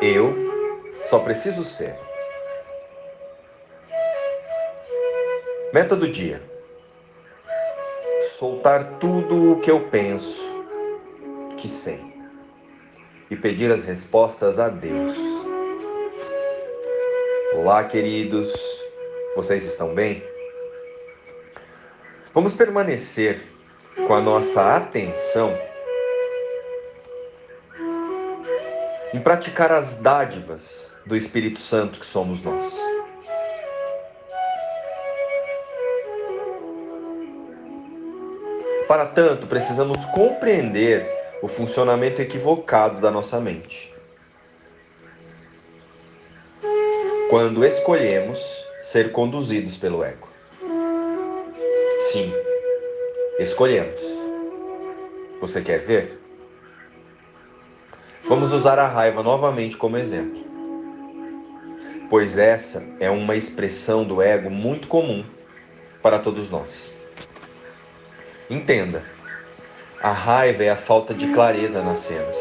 Eu só preciso ser. Meta do dia: soltar tudo o que eu penso, que sei, e pedir as respostas a Deus. Olá, queridos, vocês estão bem? Vamos permanecer com a nossa atenção em praticar as dádivas do Espírito Santo que somos nós. Para tanto, precisamos compreender o funcionamento equivocado da nossa mente. Quando escolhemos ser conduzidos pelo ego. Sim, escolhemos. Você quer ver? Vamos usar a raiva novamente como exemplo. Pois essa é uma expressão do ego muito comum para todos nós. Entenda, a raiva é a falta de clareza nas cenas.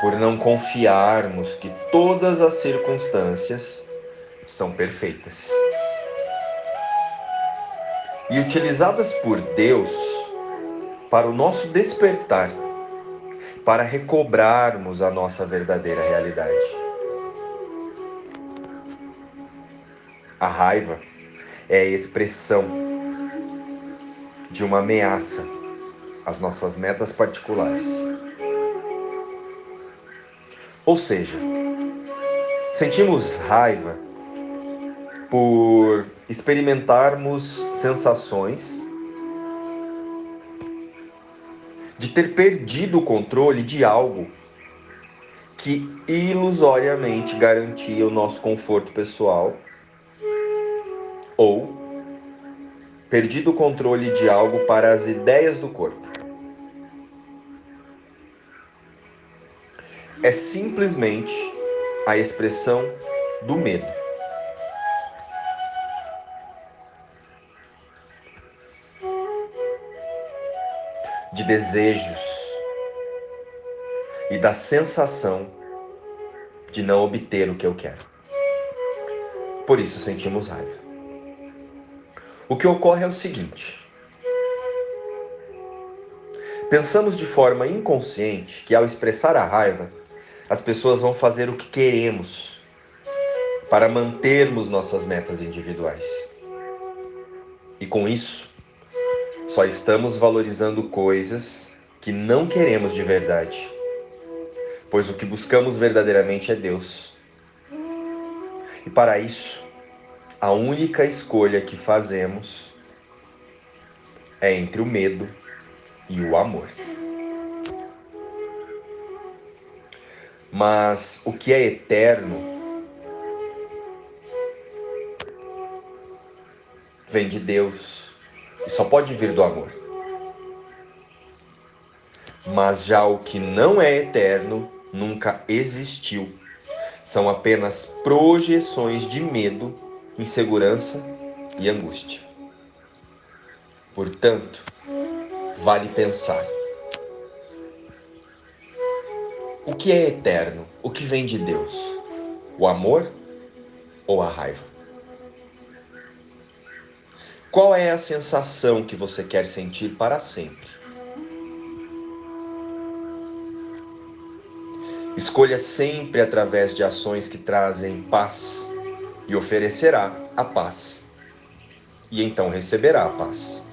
Por não confiarmos que todas as circunstâncias são perfeitas. E utilizadas por Deus para o nosso despertar, para recobrarmos a nossa verdadeira realidade. A raiva é a expressão de uma ameaça às nossas metas particulares. Ou seja, sentimos raiva por experimentarmos sensações de ter perdido o controle de algo que ilusoriamente garantia o nosso conforto pessoal ou perdido o controle de algo para as ideias do corpo. É simplesmente a expressão do medo. Desejos e da sensação de não obter o que eu quero. Por isso sentimos raiva. O que ocorre é o seguinte: pensamos de forma inconsciente que ao expressar a raiva, as pessoas vão fazer o que queremos para mantermos nossas metas individuais. E com isso, só estamos valorizando coisas que não queremos de verdade, pois o que buscamos verdadeiramente é Deus. E para isso, a única escolha que fazemos é entre o medo e o amor. Mas o que é eterno vem de Deus só pode vir do amor. Mas já o que não é eterno nunca existiu. São apenas projeções de medo insegurança e angústia. Portanto, vale pensar: o que é eterno? O que vem de Deus? O amor ou a raiva? Qual é a sensação que você quer sentir para sempre? Escolha sempre através de ações que trazem paz e oferecerá a paz, e então receberá a paz.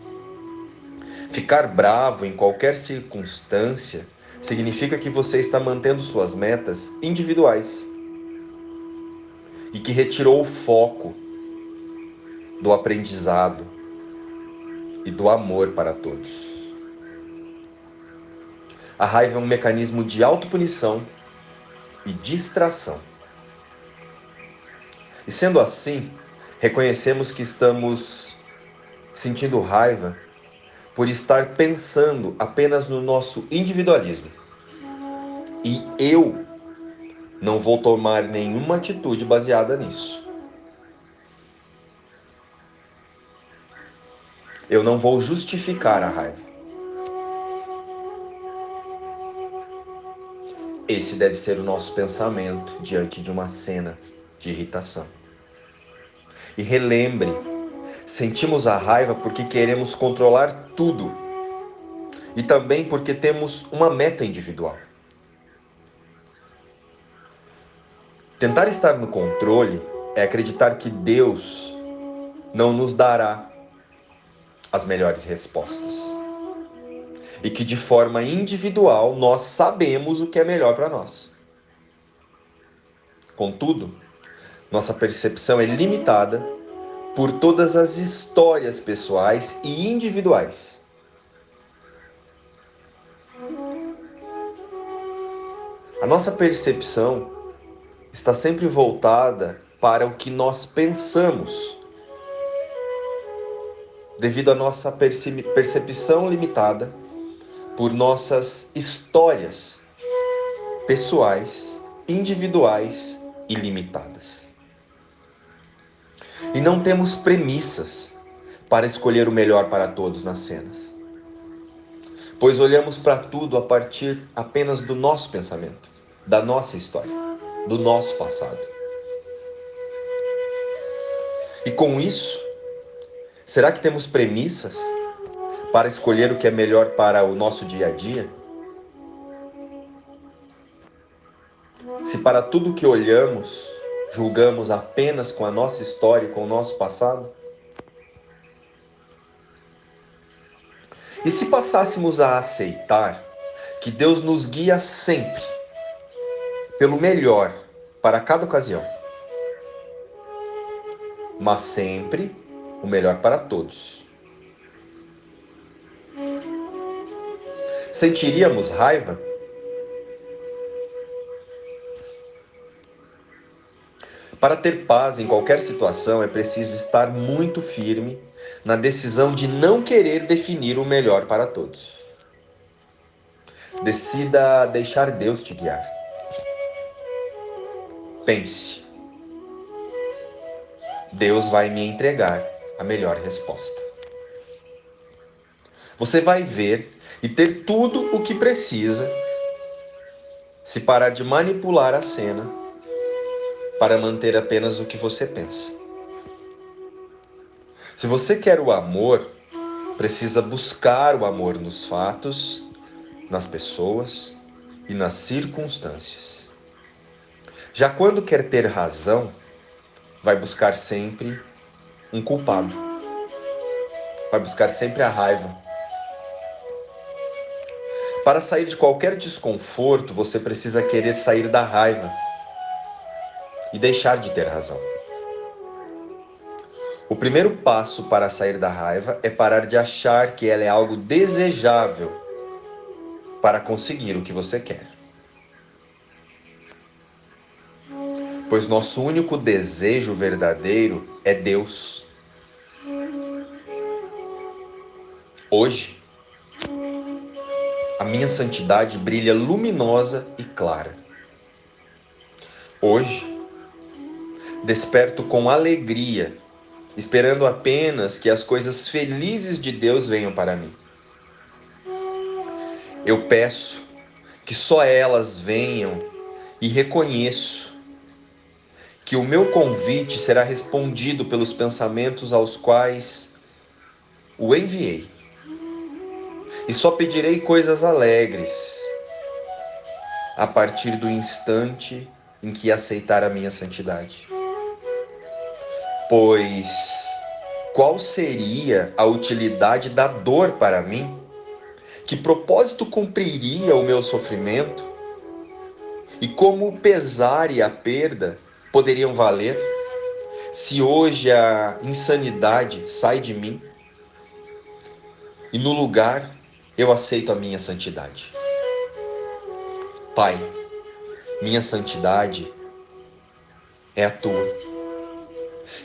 Ficar bravo em qualquer circunstância significa que você está mantendo suas metas individuais e que retirou o foco do aprendizado e do amor para todos. A raiva é um mecanismo de autopunição e distração. E sendo assim, reconhecemos que estamos sentindo raiva por estar pensando apenas no nosso individualismo. E eu não vou tomar nenhuma atitude baseada nisso. Eu não vou justificar a raiva. Esse deve ser o nosso pensamento diante de uma cena de irritação. E relembre, sentimos a raiva porque queremos controlar tudo e também porque temos uma meta individual. Tentar estar no controle é acreditar que Deus não nos dará as melhores respostas. E que de forma individual nós sabemos o que é melhor para nós. Contudo, nossa percepção é limitada por todas as histórias pessoais e individuais. A nossa percepção está sempre voltada para o que nós pensamos, devido à nossa percepção limitada por nossas histórias pessoais, individuais e limitadas. E não temos premissas para escolher o melhor para todos nas cenas, pois olhamos para tudo a partir apenas do nosso pensamento, da nossa história do nosso passado. E com isso, será que temos premissas para escolher o que é melhor para o nosso dia a dia? Se para tudo que olhamos, julgamos apenas com a nossa história e com o nosso passado? E se passássemos a aceitar que Deus nos guia sempre pelo melhor para cada ocasião, mas sempre o melhor para todos. Sentiríamos raiva? Para ter paz em qualquer situação é preciso estar muito firme na decisão de não querer definir o melhor para todos. Decida deixar Deus te guiar. Pense. Deus vai me entregar a melhor resposta. Você vai ver e ter tudo o que precisa se parar de manipular a cena para manter apenas o que você pensa. Se você quer o amor, precisa buscar o amor nos fatos, nas pessoas e nas circunstâncias. Já quando quer ter razão, vai buscar sempre um culpado. Vai buscar sempre a raiva. Para sair de qualquer desconforto, você precisa querer sair da raiva e deixar de ter razão. O primeiro passo para sair da raiva é parar de achar que ela é algo desejável para conseguir o que você quer. pois nosso único desejo verdadeiro é Deus. Hoje, a minha santidade brilha luminosa e clara. Hoje, desperto com alegria, esperando apenas que as coisas felizes de Deus venham para mim. Eu peço que só elas venham e reconheço que o meu convite será respondido pelos pensamentos aos quais o enviei. E só pedirei coisas alegres a partir do instante em que aceitar a minha santidade. Pois qual seria a utilidade da dor para mim? Que propósito cumpriria o meu sofrimento? E como o pesar e a perda poderiam valer se hoje a insanidade sai de mim e no lugar eu aceito a minha santidade. Pai, minha santidade é a tua.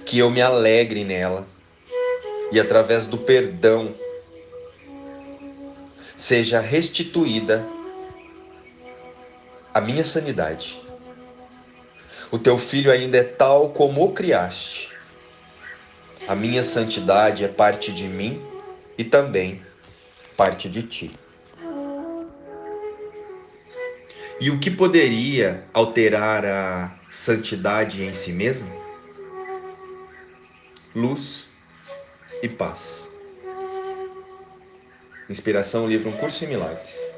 Que eu me alegre nela e através do perdão seja restituída a minha sanidade o teu filho ainda é tal como o criaste. A minha santidade é parte de mim e também parte de ti. E o que poderia alterar a santidade em si mesmo? Luz e paz. Inspiração, livro Um Curso em Milagres.